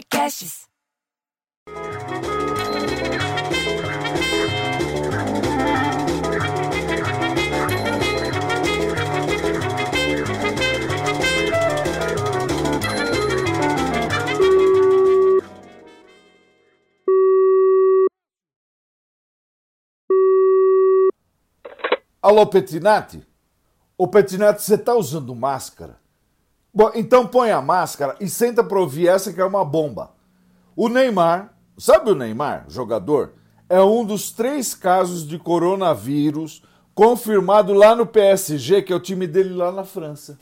Podcasts. Alô, Petinati? Ô, Petinati, você tá usando máscara? Bom, então põe a máscara e senta pra ouvir essa que é uma bomba. O Neymar, sabe o Neymar, jogador? É um dos três casos de coronavírus confirmado lá no PSG, que é o time dele lá na França.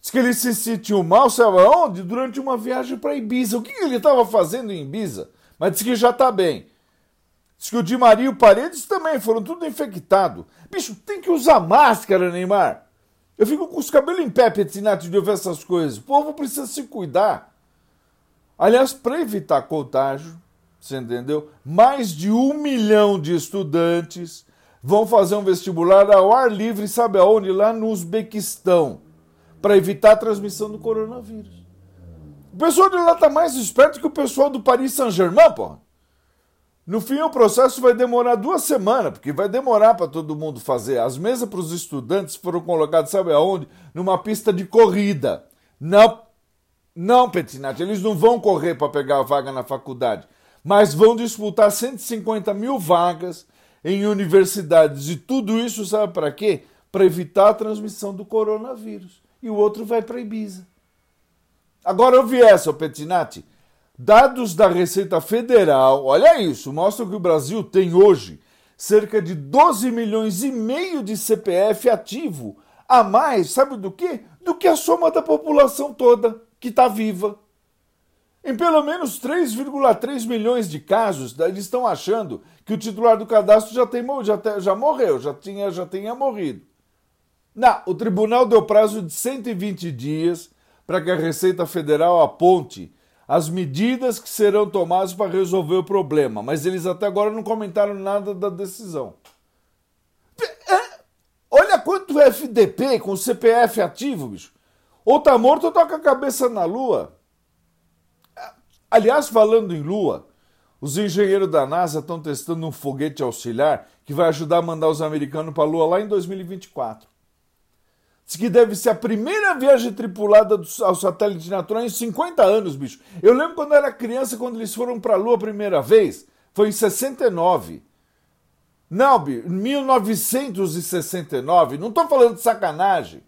Diz que ele se sentiu mal, sabe aonde? Durante uma viagem para Ibiza. O que ele estava fazendo em Ibiza? Mas diz que já tá bem. Diz que o Di Maria e o Paredes também foram tudo infectados. Bicho, tem que usar máscara, Neymar. Eu fico com os cabelos em pé, Petinato, de ouvir essas coisas. O povo precisa se cuidar. Aliás, para evitar contágio, você entendeu? Mais de um milhão de estudantes vão fazer um vestibular ao ar livre, sabe aonde? Lá no Uzbequistão, para evitar a transmissão do coronavírus. O pessoal de lá tá mais esperto que o pessoal do Paris Saint-Germain, porra. No fim, o processo vai demorar duas semanas, porque vai demorar para todo mundo fazer. As mesas para os estudantes foram colocadas, sabe aonde? Numa pista de corrida. Não, não, Petinati, eles não vão correr para pegar a vaga na faculdade, mas vão disputar 150 mil vagas em universidades. E tudo isso, sabe para quê? Para evitar a transmissão do coronavírus. E o outro vai para Ibiza. Agora eu vi essa, Petinati. Dados da Receita Federal, olha isso, mostram que o Brasil tem hoje cerca de 12 milhões e meio de CPF ativo, a mais, sabe do que? Do que a soma da população toda que está viva. Em pelo menos 3,3 milhões de casos, eles estão achando que o titular do cadastro já, tem, já, já morreu, já tinha, já tinha morrido. Não, o tribunal deu prazo de 120 dias para que a Receita Federal aponte as medidas que serão tomadas para resolver o problema, mas eles até agora não comentaram nada da decisão. É, olha quanto FDP com CPF ativo, bicho. Ou tá morto ou tá com a cabeça na lua. Aliás, falando em lua, os engenheiros da NASA estão testando um foguete auxiliar que vai ajudar a mandar os americanos para a lua lá em 2024. Diz que deve ser a primeira viagem tripulada ao satélite natural em 50 anos, bicho. Eu lembro quando eu era criança, quando eles foram para a Lua a primeira vez, foi em 69. Não, bicho, 1969. Não estou falando de sacanagem.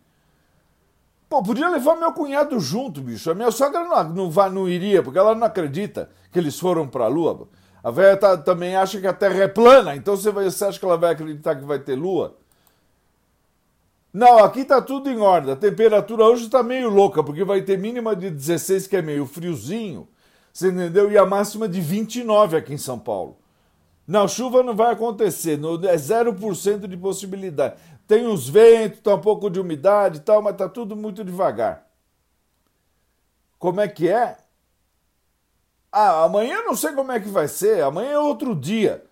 Pô, podia levar meu cunhado junto, bicho. A minha sogra não, não, vai, não iria, porque ela não acredita que eles foram para a Lua. A velha tá, também acha que a Terra é plana, então você, vai, você acha que ela vai acreditar que vai ter Lua? Não, aqui tá tudo em ordem. A temperatura hoje tá meio louca, porque vai ter mínima de 16, que é meio friozinho. Você entendeu? E a máxima de 29 aqui em São Paulo. Não, chuva não vai acontecer, é 0% de possibilidade. Tem uns ventos, tá um pouco de umidade e tal, mas tá tudo muito devagar. Como é que é? Ah, amanhã não sei como é que vai ser, amanhã é outro dia.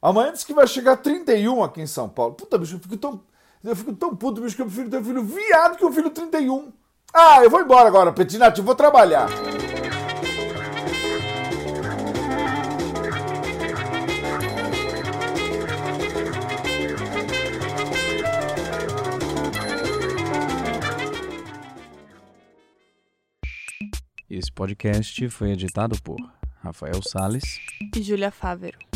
Amanhã diz que vai chegar 31 aqui em São Paulo. Puta, bicho, eu fico tão eu fico tão puto, bicho, que eu prefiro ter um filho viado que um filho 31. Ah, eu vou embora agora, Petinati, eu vou trabalhar. Esse podcast foi editado por Rafael Sales e Júlia Fávero.